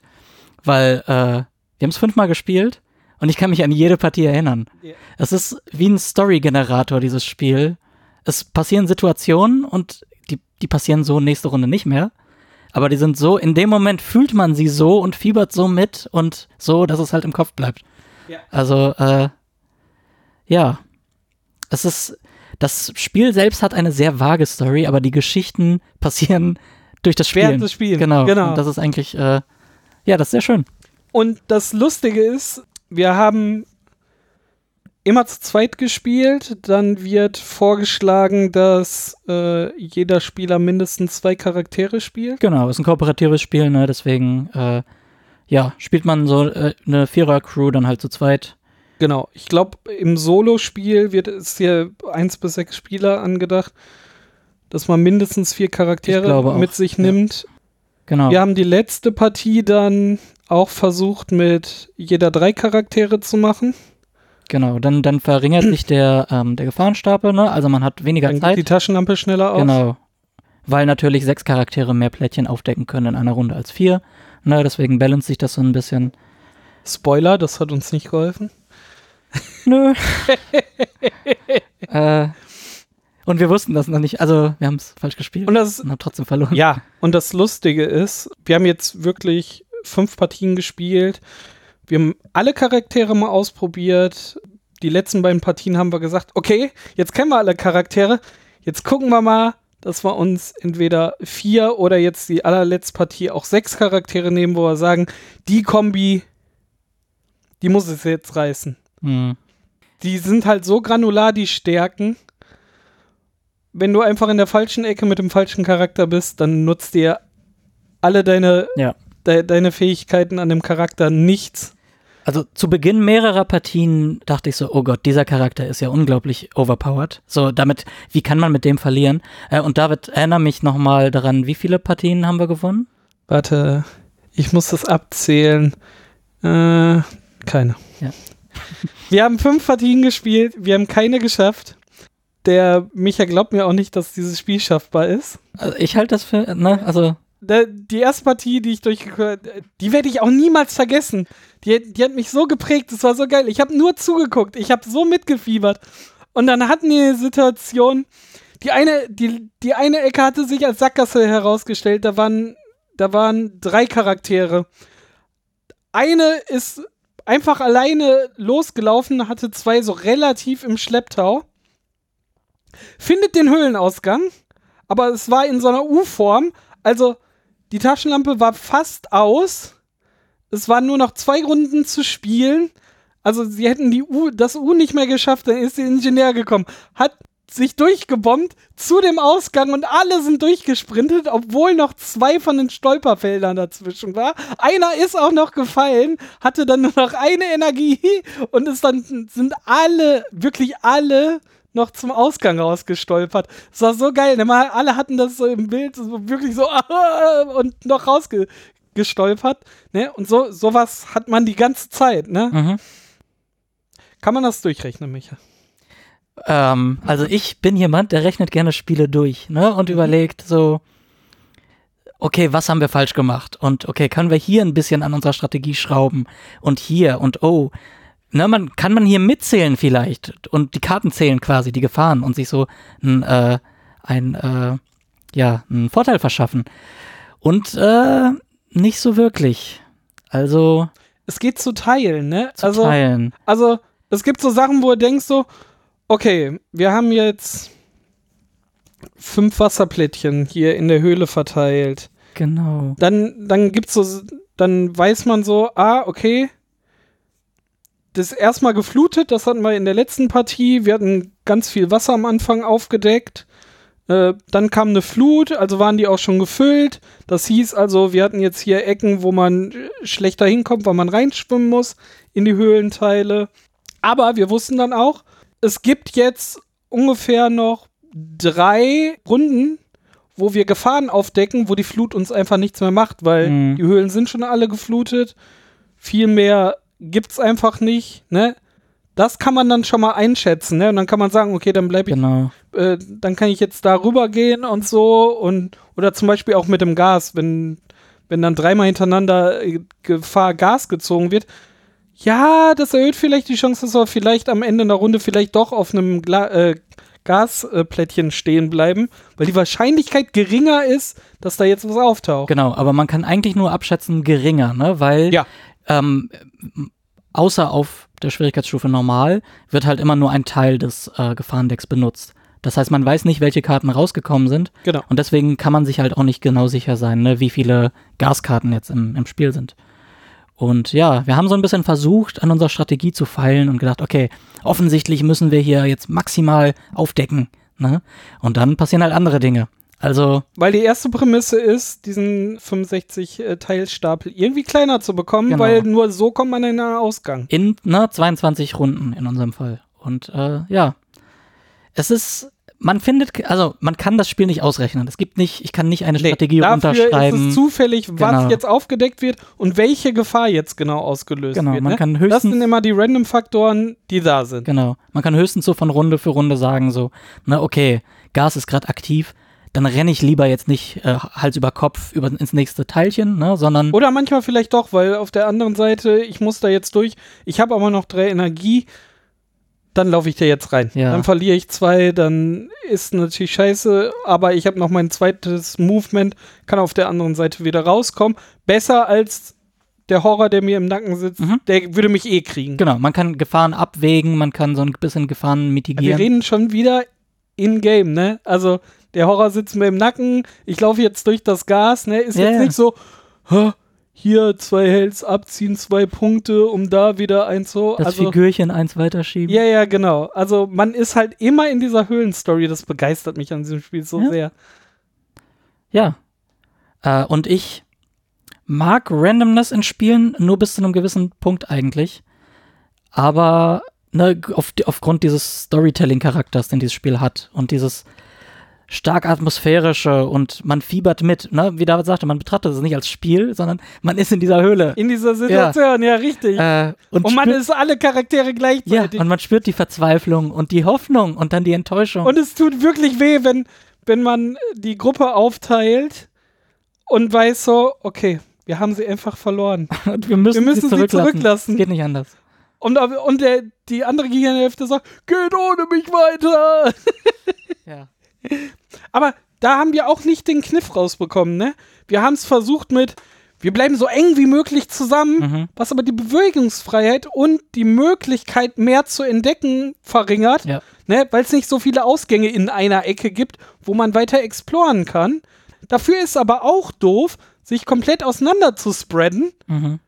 weil äh, wir haben es fünfmal gespielt und ich kann mich an jede Partie erinnern. Ja. Es ist wie ein Story-Generator, dieses Spiel. Es passieren Situationen und die, passieren so nächste Runde nicht mehr. Aber die sind so, in dem Moment fühlt man sie so und fiebert so mit und so, dass es halt im Kopf bleibt. Ja. Also, äh, ja. Es ist, das Spiel selbst hat eine sehr vage Story, aber die Geschichten passieren durch das Spiel. Während des Spiels, Genau. genau. Und das ist eigentlich, äh, ja, das ist sehr schön. Und das Lustige ist, wir haben immer zu zweit gespielt. Dann wird vorgeschlagen, dass äh, jeder Spieler mindestens zwei Charaktere spielt. Genau, ist ein kooperatives Spiel, ne? Deswegen, äh, ja, spielt man so äh, eine Vierer-Crew dann halt zu zweit. Genau. Ich glaube, im Solo-Spiel wird es hier eins bis sechs Spieler angedacht, dass man mindestens vier Charaktere mit sich ja. nimmt. Genau. Wir haben die letzte Partie dann auch versucht, mit jeder drei Charaktere zu machen. Genau, dann, dann verringert sich der, ähm, der Gefahrenstapel, ne? Also man hat weniger Dann geht Zeit. die Taschenlampe schneller aus. Genau. Weil natürlich sechs Charaktere mehr Plättchen aufdecken können in einer Runde als vier. Ne, deswegen balance sich das so ein bisschen. Spoiler, das hat uns nicht geholfen. Nö. äh, und wir wussten das noch nicht. Also, wir haben es falsch gespielt Und das und haben trotzdem verloren. Ja, und das Lustige ist, wir haben jetzt wirklich fünf Partien gespielt. Wir haben alle Charaktere mal ausprobiert. Die letzten beiden Partien haben wir gesagt, okay, jetzt kennen wir alle Charaktere. Jetzt gucken wir mal, dass wir uns entweder vier oder jetzt die allerletzte Partie auch sechs Charaktere nehmen, wo wir sagen, die Kombi, die muss es jetzt reißen. Hm. Die sind halt so granular, die Stärken. Wenn du einfach in der falschen Ecke mit dem falschen Charakter bist, dann nutzt dir alle deine, Ja. de, deine Fähigkeiten an dem Charakter nichts. Also zu Beginn mehrerer Partien dachte ich so, oh Gott, dieser Charakter ist ja unglaublich overpowered. So, damit, wie kann man mit dem verlieren? Äh, und David, erinnere mich nochmal daran, wie viele Partien haben wir gewonnen? Warte, ich muss das abzählen. Äh, keine. Ja. Wir haben fünf Partien gespielt, wir haben keine geschafft. Der Micha glaubt mir auch nicht, dass dieses Spiel schaffbar ist. Also ich halte das für, ne, also, die erste Partie, die ich durchgeführt die werde ich auch niemals vergessen. Die, die hat mich so geprägt, das war so geil. Ich habe nur zugeguckt, ich habe so mitgefiebert. Und dann hatten die eine Situation, die eine, die, die eine Ecke hatte sich als Sackgasse herausgestellt, da waren, da waren drei Charaktere. Eine ist einfach alleine losgelaufen, hatte zwei so relativ im Schlepptau. Findet den Höhlenausgang, aber es war in so einer U-Form. Also die Taschenlampe war fast aus. Es waren nur noch zwei Runden zu spielen. Also sie hätten die U, das U nicht mehr geschafft, dann ist der Ingenieur gekommen, hat sich durchgebombt zu dem Ausgang und alle sind durchgesprintet, obwohl noch zwei von den Stolperfeldern dazwischen war. Einer ist auch noch gefallen, hatte dann nur noch eine Energie und ist dann sind alle, wirklich alle noch zum Ausgang rausgestolpert. Es war so geil. ne? Alle hatten das so im Bild, so wirklich so und noch rausgestolpert. Ne? Und so sowas hat man die ganze Zeit. Ne? mhm. Kann man das durchrechnen, Micha? Ähm, also ich bin jemand, der rechnet gerne Spiele durch, ne? Und überlegt so, okay, was haben wir falsch gemacht? Und okay, können wir hier ein bisschen an unserer Strategie schrauben? Und hier und oh, ne, man kann man hier mitzählen vielleicht und die Karten zählen quasi, die Gefahren und sich so ein, äh, ein äh, ja, einen Vorteil verschaffen. Und äh, nicht so wirklich. Also. Es geht zu teilen, ne? Zu also, teilen. Also, es gibt so Sachen, wo du denkst so, okay, wir haben jetzt fünf Wasserplättchen hier in der Höhle verteilt. Genau. Dann, dann gibt's so, dann weiß man so, ah, okay, das ist erstmal geflutet, das hatten wir in der letzten Partie. Wir hatten ganz viel Wasser am Anfang aufgedeckt. Äh, dann kam eine Flut, also waren die auch schon gefüllt. Das hieß also, wir hatten jetzt hier Ecken, wo man schlechter hinkommt, weil man reinschwimmen muss in die Höhlenteile. Aber wir wussten dann auch, es gibt jetzt ungefähr noch drei Runden, wo wir Gefahren aufdecken, wo die Flut uns einfach nichts mehr macht, weil Mhm. die Höhlen sind schon alle geflutet. Viel mehr gibt's einfach nicht, ne? Das kann man dann schon mal einschätzen, ne? Und dann kann man sagen, okay, dann bleibe ich Genau. äh, dann kann ich jetzt da rüber gehen und so und oder zum Beispiel auch mit dem Gas, wenn, wenn dann dreimal hintereinander äh, Gefahr Gas gezogen wird. Ja, das erhöht vielleicht die Chance, dass wir vielleicht am Ende einer Runde vielleicht doch auf einem Gla äh, Gasplättchen stehen bleiben, weil die Wahrscheinlichkeit geringer ist, dass da jetzt was auftaucht. Genau, aber man kann eigentlich nur abschätzen geringer, ne? Weil Ja. ähm, außer auf der Schwierigkeitsstufe normal wird halt immer nur ein Teil des äh, Gefahrendecks benutzt. Das heißt, man weiß nicht, welche Karten rausgekommen sind Genau. und deswegen kann man sich halt auch nicht genau sicher sein, ne, wie viele Gaskarten jetzt im, im Spiel sind. Und ja, wir haben so ein bisschen versucht, an unserer Strategie zu feilen und gedacht, okay, offensichtlich müssen wir hier jetzt maximal aufdecken. Ne? Und dann passieren halt andere Dinge. Also, Weil die erste Prämisse ist, diesen 65-Teilstapel irgendwie kleiner zu bekommen, Genau. weil nur so kommt man in einen Ausgang. in ne, 22 Runden in unserem Fall. Und äh, ja, es ist, man findet, also man kann das Spiel nicht ausrechnen. Es gibt nicht, ich kann nicht eine Strategie dafür runterschreiben. ist es zufällig, was Genau. jetzt aufgedeckt wird und welche Gefahr jetzt genau ausgelöst Genau, wird. man ne? kann das höchstens- sind immer die Random-Faktoren, die da sind. Genau. Man kann höchstens so von Runde für Runde sagen, so, na okay, Gas ist gerade aktiv, dann renne ich lieber jetzt nicht äh, Hals über Kopf über, ins nächste Teilchen, ne, sondern Oder manchmal vielleicht doch, weil auf der anderen Seite, ich muss da jetzt durch, ich habe aber noch drei Energie, dann laufe ich da jetzt rein. Ja. Dann verliere ich zwei, dann ist natürlich scheiße, aber ich habe noch mein zweites Movement, kann auf der anderen Seite wieder rauskommen. Besser als der Horror, der mir im Nacken sitzt, Mhm. der würde mich eh kriegen. genau, man kann Gefahren abwägen, man kann so ein bisschen Gefahren Wir mitigieren. reden schon wieder in-game, ne? Also der Horror sitzt mir im Nacken, ich laufe jetzt durch das Gas, ne? Ist Ja, jetzt ja. nicht so, "Hä, hier zwei Hells abziehen, zwei Punkte, um da wieder eins so. das Also, Figürchen eins weiterschieben. ja, ja, genau. Also man ist halt immer in dieser Höhlenstory, das begeistert mich an diesem Spiel so Ja. sehr. Ja. Äh, und ich mag Randomness in Spielen nur bis zu einem gewissen Punkt eigentlich. Aber ne, auf, aufgrund dieses Storytelling-Charakters, den dieses Spiel hat und dieses stark atmosphärische und man fiebert mit, ne? wie David sagte, man betrachtet es nicht als Spiel, sondern man ist in dieser Höhle. In dieser Situation, ja, richtig. Äh, und, und man ist alle Charaktere ja, gleichzeitig. und man spürt die Verzweiflung und die Hoffnung und dann die Enttäuschung. Und es tut wirklich weh, wenn, wenn man die Gruppe aufteilt und weiß so, okay, wir haben sie einfach verloren. Und wir müssen, wir müssen sie zurücklassen. zurücklassen. Es geht nicht anders. Und, und der, die andere Gehirnhälfte sagt, geht ohne mich weiter. Ja. Aber da haben wir auch nicht den Kniff rausbekommen, ne? Wir haben es versucht mit, wir bleiben so eng wie möglich zusammen, Mhm. was aber die Bewegungsfreiheit und die Möglichkeit, mehr zu entdecken, verringert, Ja. ne? Weil es nicht so viele Ausgänge in einer Ecke gibt, wo man weiter exploren kann. Dafür ist aber auch doof, sich komplett auseinander zu spreaden Mhm.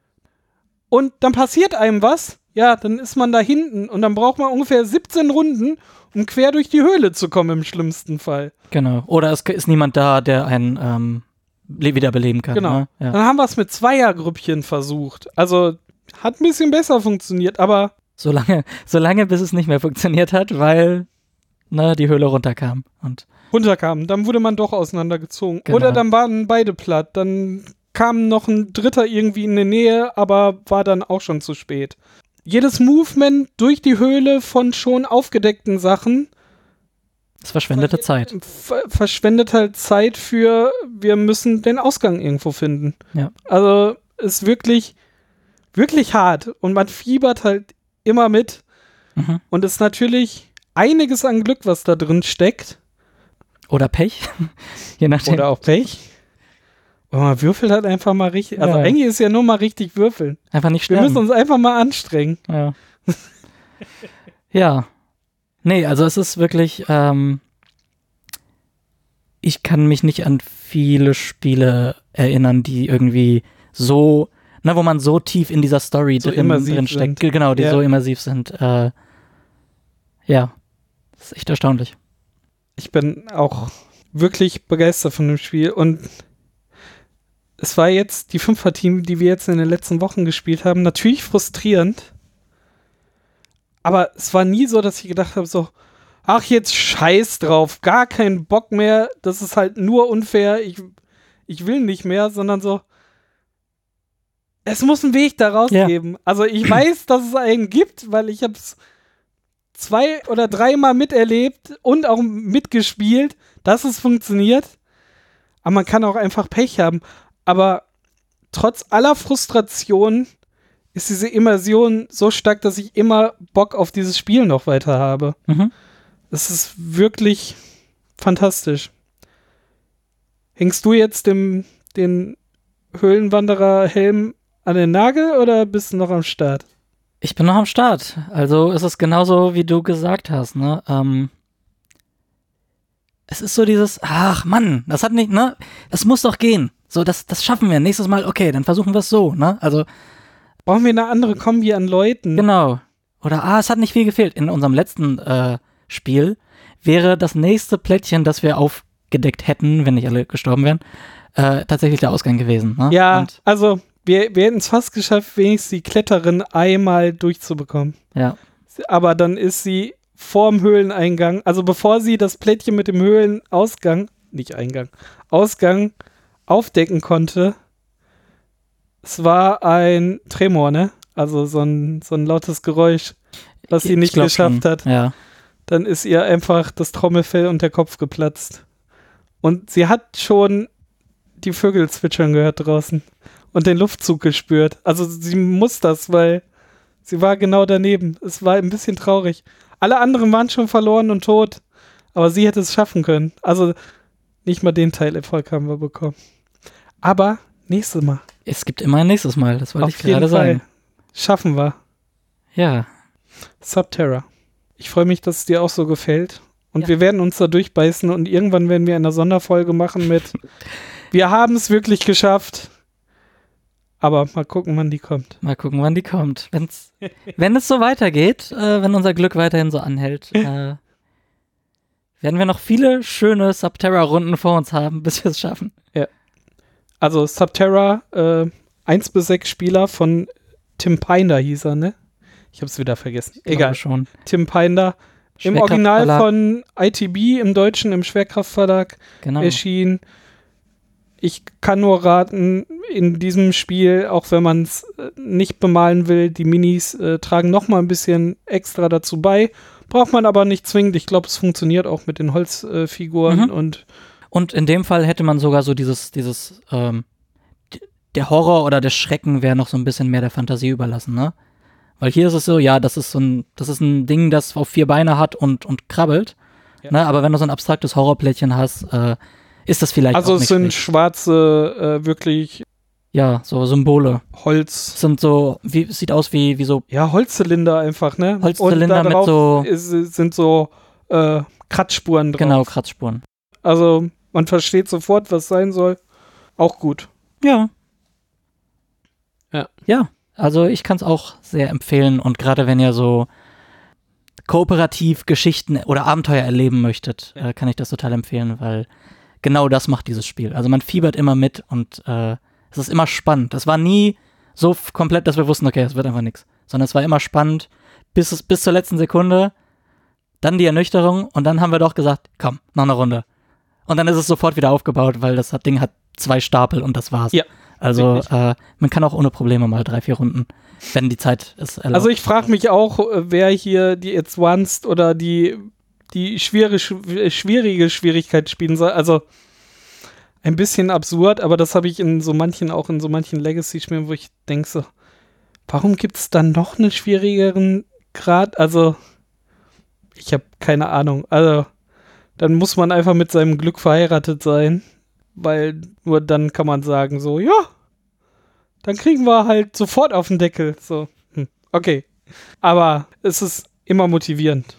und dann passiert einem was, ja, dann ist man da hinten und dann braucht man ungefähr 17 Runden, um quer durch die Höhle zu kommen im schlimmsten Fall. Genau. Oder es ist niemand da, der einen ähm, le- wiederbeleben kann. Genau. Ne? Ja. Dann haben wir es mit Zweiergrüppchen versucht. Also hat ein bisschen besser funktioniert, aber Solange, solange bis es nicht mehr funktioniert hat, weil ne, die Höhle runterkam. Und runterkam. Dann wurde man doch auseinandergezogen. Genau. Oder dann waren beide platt. Dann kam noch ein Dritter irgendwie in der Nähe, aber war dann auch schon zu spät. Jedes Movement durch die Höhle von schon aufgedeckten Sachen Es verschwendete Zeit. ver verschwendet halt Zeit für, wir müssen den Ausgang irgendwo finden. Ja. Also ist wirklich, wirklich hart und man fiebert halt immer mit Mhm. und ist natürlich einiges an Glück, was da drin steckt. Oder Pech. Je nachdem. Oder auch Pech. Und man würfelt halt einfach mal richtig. Also Ja. eigentlich ist ja nur mal richtig würfeln. Einfach nicht Wir sterben. müssen uns einfach mal anstrengen. Ja. ja. Nee, also es ist wirklich, ähm, ich kann mich nicht an viele Spiele erinnern, die irgendwie so, ne, wo man so tief in dieser Story So drin, immersiv drin steckt. sind. Ge- Genau, die Ja. so immersiv sind. Äh, ja. Das ist echt erstaunlich. Ich bin auch wirklich begeistert von dem Spiel und es war jetzt die Fünfer-Team, die wir jetzt in den letzten Wochen gespielt haben, natürlich frustrierend. Aber es war nie so, dass ich gedacht habe, so, ach, jetzt scheiß drauf, gar keinen Bock mehr, das ist halt nur unfair, ich, ich will nicht mehr, sondern so, es muss einen Weg daraus Ja. geben. Also ich weiß, dass es einen gibt, weil ich habe es zwei oder dreimal miterlebt und auch mitgespielt, dass es funktioniert. Aber man kann auch einfach Pech haben. Aber trotz aller Frustration ist diese Immersion so stark, dass ich immer Bock auf dieses Spiel noch weiter habe. Mhm. Es ist wirklich fantastisch. Hängst du jetzt dem, den Höhlenwanderer-Helm an den Nagel oder bist du noch am Start? Ich bin noch am Start. Also es ist genauso, wie du gesagt hast, ne? Ähm, es ist so dieses, ach Mann, das hat nicht, ne? Das muss doch gehen. So, das, das schaffen wir. Nächstes Mal, okay, dann versuchen wir es so, ne? Also, Brauchen wir eine andere Kombi an Leuten? genau. Oder, ah, es hat nicht viel gefehlt. In unserem letzten äh, Spiel wäre das nächste Plättchen, das wir aufgedeckt hätten, wenn nicht alle gestorben wären, äh, tatsächlich der Ausgang gewesen. Ne? Ja, Und, also wir, wir hätten es fast geschafft, wenigstens die Kletterin einmal durchzubekommen. ja. Aber dann ist sie vorm Höhleneingang, also bevor sie das Plättchen mit dem Höhlenausgang, nicht Eingang, Ausgang aufdecken konnte, es war ein Tremor, ne? Also so ein, so ein lautes Geräusch, was sie Ich nicht glaub geschafft hat. Ja. Dann ist ihr einfach das Trommelfell und der Kopf geplatzt. Und sie hat schon die Vögel zwitschern gehört draußen und den Luftzug gespürt. Also sie muss das, weil sie war genau daneben. Es war ein bisschen traurig. Alle anderen waren schon verloren und tot, aber sie hätte es schaffen können. Also nicht mal den Teil Erfolg haben wir bekommen. Aber nächstes Mal. Es gibt immer ein nächstes Mal, das wollte ich Auf jeden gerade sagen. Schaffen wir. Ja. Subterra. Ich freue mich, dass es dir auch so gefällt. Und Ja. wir werden uns da durchbeißen und irgendwann werden wir eine Sonderfolge machen mit Wir haben es wirklich geschafft. Aber mal gucken, wann die kommt. Mal gucken, wann die kommt. Wenn's, wenn es so weitergeht, äh, wenn unser Glück weiterhin so anhält, äh, werden wir noch viele schöne Subterra-Runden vor uns haben, bis wir es schaffen. Also Subterra, äh, 1 bis 6 Spieler von Tim Pinder hieß er, ne? Ich hab's wieder vergessen. Egal. schon. Tim Pinder. Im Original von ITB, im Deutschen im Schwerkraftverlag genau. erschienen. Ich kann nur raten, in diesem Spiel, auch wenn man es nicht bemalen will, die Minis äh, tragen noch mal ein bisschen extra dazu bei. Braucht man aber nicht zwingend. Ich glaube, es funktioniert auch mit den Holzfiguren äh, Mhm. und Und in dem Fall hätte man sogar so dieses, dieses, ähm, der Horror oder der Schrecken wäre noch so ein bisschen mehr der Fantasie überlassen, ne? Weil hier ist es so, ja, das ist so ein, das ist ein Ding, das auf vier Beine hat und, und krabbelt. Ja. Ne? Aber wenn du so ein abstraktes Horrorplättchen hast, äh, ist das vielleicht also auch es sind schlecht. schwarze, äh, wirklich Ja, so Symbole. Holz, Es sind so, wie, sieht aus wie, wie so, ja, Holzzylinder einfach, ne? Holzzylinder mit so- ist, sind so äh, Kratzspuren drauf. genau, Kratzspuren. Also man versteht sofort, was sein soll. Auch gut. Ja. Ja. Ja, also ich kann es auch sehr empfehlen und gerade wenn ihr so kooperativ Geschichten oder Abenteuer erleben möchtet, äh, kann ich das total empfehlen, weil genau das macht dieses Spiel. Also man fiebert immer mit und äh, es ist immer spannend. Es war nie so komplett, dass wir wussten, okay, es wird einfach nichts, sondern es war immer spannend bis, bis zur letzten Sekunde, dann die Ernüchterung und dann haben wir doch gesagt, komm, noch eine Runde. Und dann ist es sofort wieder aufgebaut, weil das Ding hat zwei Stapel und das war's. Ja, Also äh, man kann auch ohne Probleme mal drei, vier Runden, wenn die Zeit es erlaubt. Also ich frage mich auch, äh, wer hier die Advanced oder die die schwere, schw- schwierige Schwierigkeit spielen soll. Also ein bisschen absurd, aber das habe ich in so manchen, auch in so manchen Legacy-Spielen, wo ich denke so, warum gibt es dann noch einen schwierigeren Grad? Also, ich habe keine Ahnung. Also, dann muss man einfach mit seinem Glück verheiratet sein, weil nur dann kann man sagen so, ja, dann kriegen wir halt sofort auf den Deckel. So, hm, okay. Aber es ist immer motivierend.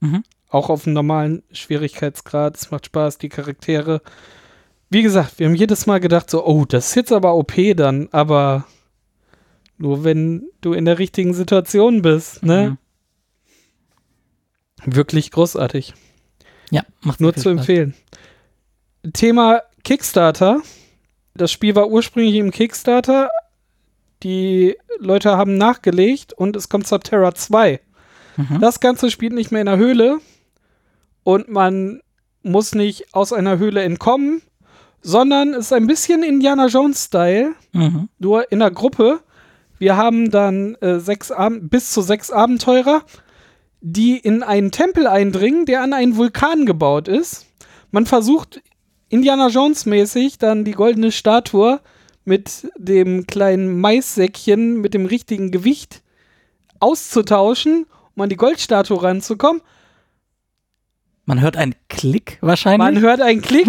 Mhm. Auch auf einem normalen Schwierigkeitsgrad. Es macht Spaß, die Charaktere. Wie gesagt, wir haben jedes Mal gedacht, so, oh, das ist jetzt aber OP dann, aber nur wenn du in der richtigen Situation bist, ne? Mhm. Wirklich großartig. Ja, macht Nur zu Spaß. empfehlen. Thema Kickstarter. Das Spiel war ursprünglich im Kickstarter. Die Leute haben nachgelegt und es kommt Subterra 2. Mhm. Das Ganze spielt nicht mehr in der Höhle und man muss nicht aus einer Höhle entkommen, sondern es ist ein bisschen Indiana Jones-Style, Mhm. nur in der Gruppe. Wir haben dann äh, sechs Ab bis zu sechs Abenteurer, die in einen Tempel eindringen, der an einen Vulkan gebaut ist. Man versucht Indiana Jones mäßig dann die goldene Statue mit dem kleinen Maissäckchen mit dem richtigen Gewicht auszutauschen, um an die Goldstatue ranzukommen. Man hört einen Klick wahrscheinlich. Man hört einen Klick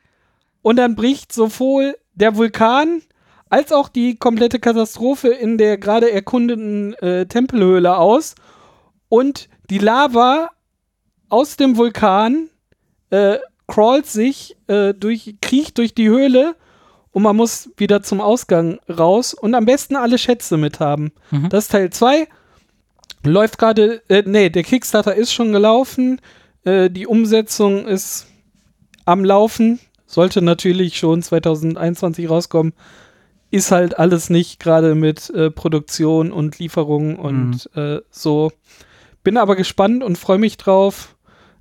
und dann bricht sowohl der Vulkan als auch die komplette Katastrophe in der gerade erkundeten äh, Tempelhöhle aus und die Lava aus dem Vulkan äh, crawlt sich äh, durch, kriecht durch die Höhle und man muss wieder zum Ausgang raus und am besten alle Schätze mit haben. Mhm. Das ist Teil 2. Läuft gerade, äh, nee, der Kickstarter ist schon gelaufen. Äh, die Umsetzung ist am Laufen. Sollte natürlich schon 2021 rauskommen. Ist halt alles nicht gerade mit äh, Produktion und Lieferung und äh, so. Bin aber gespannt und freue mich drauf.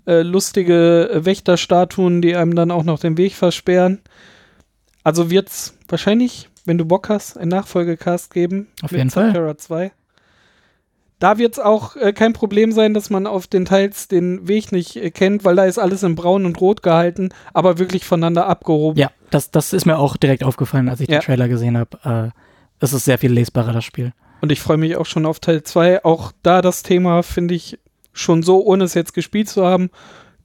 Äh, lustige Wächterstatuen, die einem dann auch noch den Weg versperren. Also wird's wahrscheinlich, wenn du Bock hast, einen Nachfolgecast geben. Auf jeden Fall. Subterra 2. Da wird es auch äh, kein Problem sein, dass man auf den Teils den Weg nicht äh, kennt, weil da ist alles in Braun und Rot gehalten, aber wirklich voneinander abgehoben. Ja, das, das ist mir auch direkt aufgefallen, als ich Ja. den Trailer gesehen habe. Äh, es ist sehr viel lesbarer, das Spiel. Und ich freue mich auch schon auf Teil 2. Auch da das Thema finde ich schon so, ohne es jetzt gespielt zu haben,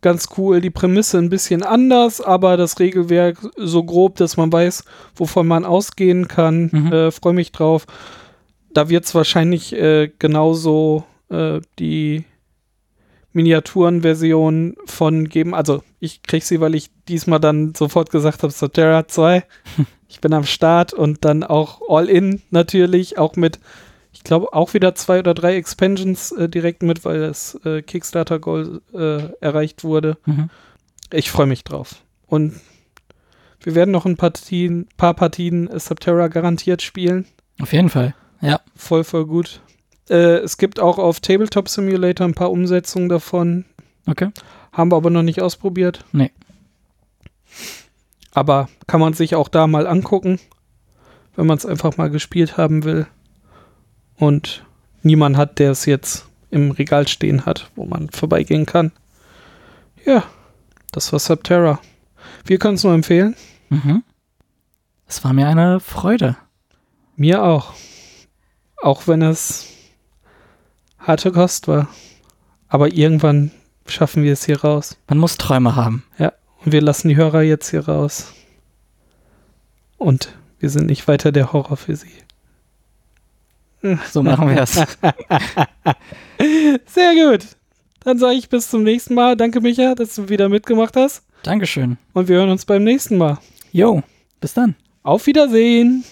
ganz cool. Die Prämisse ein bisschen anders, aber das Regelwerk so grob, dass man weiß, wovon man ausgehen kann. Mhm. Äh, freue mich drauf. Da wird es wahrscheinlich äh, genauso äh, die Miniaturenversion von geben. Also ich kriege sie, weil ich diesmal dann sofort gesagt habe, Soterra 2. ich bin am Start und dann auch All-In natürlich, auch mit, ich glaube, auch wieder zwei oder drei Expansions äh, direkt mit, weil das äh, Kickstarter-Goal äh, erreicht wurde. Mhm. Ich freue mich drauf. Und wir werden noch ein Partien, paar Partien äh, Subterra garantiert spielen. Auf jeden Fall. Ja. Voll, voll gut. Äh, es gibt auch auf Tabletop Simulator ein paar Umsetzungen davon. Okay. Haben wir aber noch nicht ausprobiert. Nee. Aber kann man sich auch da mal angucken, wenn man es einfach mal gespielt haben will. Und niemand hat, der es jetzt im Regal stehen hat, wo man vorbeigehen kann. Ja, das war Subterra. Wir können es nur empfehlen. Mhm. Es war mir eine Freude. Mir auch. Auch wenn es harte Kost war. Aber irgendwann schaffen wir es hier raus. Man muss Träume haben. Und wir lassen die Hörer jetzt hier raus. Und wir sind nicht weiter der Horror für sie. So machen wir es. Sehr gut. Dann sage ich bis zum nächsten Mal. Danke, Micha, dass du wieder mitgemacht hast. Dankeschön. Und wir hören uns beim nächsten Mal. Jo, bis dann. Auf Wiedersehen.